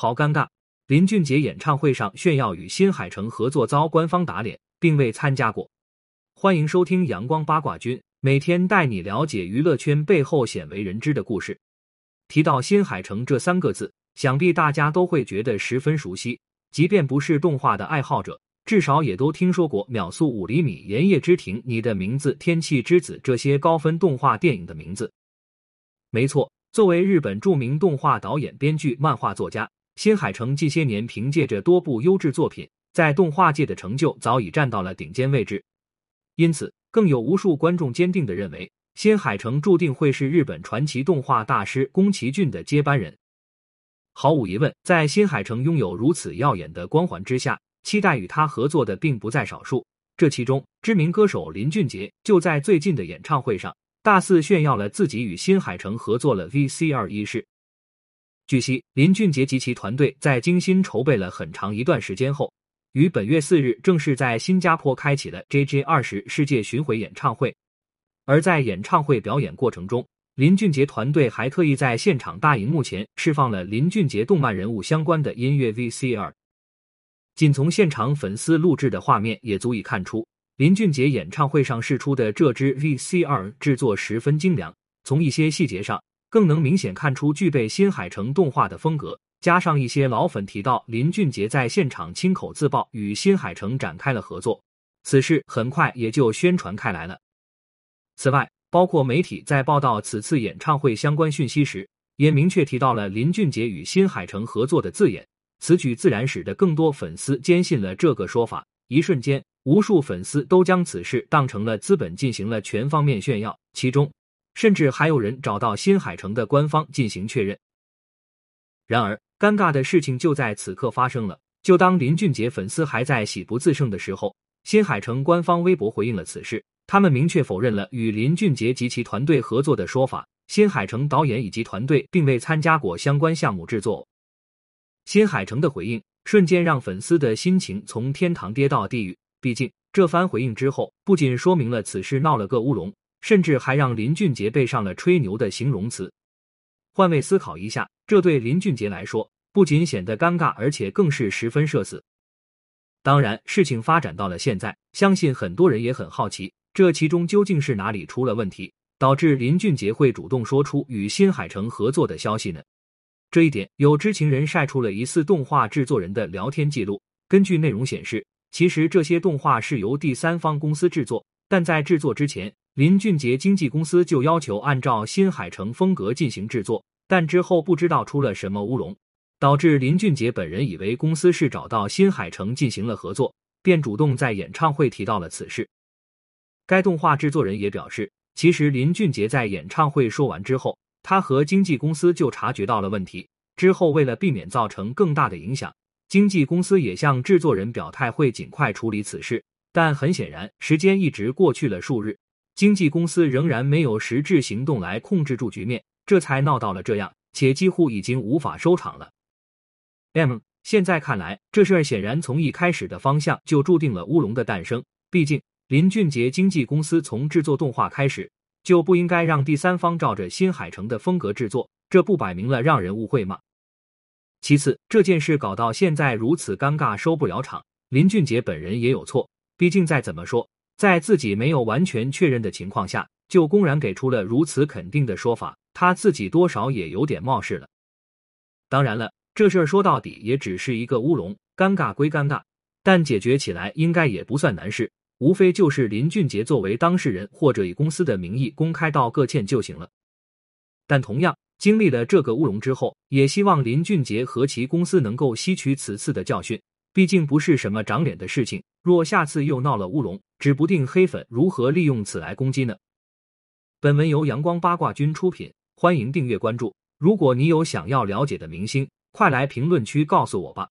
好尴尬！林俊杰演唱会上炫耀与新海诚合作遭官方打脸，并未参加过。欢迎收听阳光八卦君，每天带你了解娱乐圈背后鲜为人知的故事。提到新海诚这三个字，想必大家都会觉得十分熟悉，即便不是动画的爱好者，至少也都听说过《秒速五厘米》《炎夜之庭》《你的名字》《天气之子》这些高分动画电影的名字。没错，作为日本著名动画导演、编剧、漫画作家。新海诚近些年凭借着多部优质作品，在动画界的成就早已站到了顶尖位置，因此更有无数观众坚定的认为，新海诚注定会是日本传奇动画大师宫崎骏的接班人。毫无疑问，在新海诚拥有如此耀眼的光环之下，期待与他合作的并不在少数。这其中，知名歌手林俊杰就在最近的演唱会上大肆炫耀了自己与新海诚合作了 VCR 一事。据悉，林俊杰及其团队在精心筹备了很长一段时间后，于本月四日正式在新加坡开启了 JJ 二十世界巡回演唱会。而在演唱会表演过程中，林俊杰团队还特意在现场大荧幕前释放了林俊杰动漫人物相关的音乐 VCR。仅从现场粉丝录制的画面也足以看出，林俊杰演唱会上试出的这支 VCR 制作十分精良。从一些细节上。更能明显看出具备新海诚动画的风格，加上一些老粉提到林俊杰在现场亲口自曝与新海诚展开了合作，此事很快也就宣传开来了。此外，包括媒体在报道此次演唱会相关讯息时，也明确提到了林俊杰与新海诚合作的字眼。此举自然使得更多粉丝坚信了这个说法，一瞬间，无数粉丝都将此事当成了资本进行了全方面炫耀，其中。甚至还有人找到新海诚的官方进行确认。然而，尴尬的事情就在此刻发生了。就当林俊杰粉丝还在喜不自胜的时候，新海诚官方微博回应了此事，他们明确否认了与林俊杰及其团队合作的说法。新海诚导演以及团队并未参加过相关项目制作。新海诚的回应瞬间让粉丝的心情从天堂跌到地狱。毕竟，这番回应之后，不仅说明了此事闹了个乌龙。甚至还让林俊杰背上了吹牛的形容词。换位思考一下，这对林俊杰来说不仅显得尴尬，而且更是十分社死。当然，事情发展到了现在，相信很多人也很好奇，这其中究竟是哪里出了问题，导致林俊杰会主动说出与新海诚合作的消息呢？这一点，有知情人晒出了疑似动画制作人的聊天记录。根据内容显示，其实这些动画是由第三方公司制作，但在制作之前。林俊杰经纪公司就要求按照新海诚风格进行制作，但之后不知道出了什么乌龙，导致林俊杰本人以为公司是找到新海诚进行了合作，便主动在演唱会提到了此事。该动画制作人也表示，其实林俊杰在演唱会说完之后，他和经纪公司就察觉到了问题，之后为了避免造成更大的影响，经纪公司也向制作人表态会尽快处理此事。但很显然，时间一直过去了数日。经纪公司仍然没有实质行动来控制住局面，这才闹到了这样，且几乎已经无法收场了。M，现在看来，这事儿显然从一开始的方向就注定了乌龙的诞生。毕竟，林俊杰经纪公司从制作动画开始就不应该让第三方照着新海诚的风格制作，这不摆明了让人误会吗？其次，这件事搞到现在如此尴尬，收不了场，林俊杰本人也有错。毕竟再怎么说。在自己没有完全确认的情况下，就公然给出了如此肯定的说法，他自己多少也有点冒失了。当然了，这事儿说到底也只是一个乌龙，尴尬归尴尬，但解决起来应该也不算难事，无非就是林俊杰作为当事人或者以公司的名义公开道个歉就行了。但同样经历了这个乌龙之后，也希望林俊杰和其公司能够吸取此次的教训。毕竟不是什么长脸的事情，若下次又闹了乌龙，指不定黑粉如何利用此来攻击呢？本文由阳光八卦君出品，欢迎订阅关注。如果你有想要了解的明星，快来评论区告诉我吧。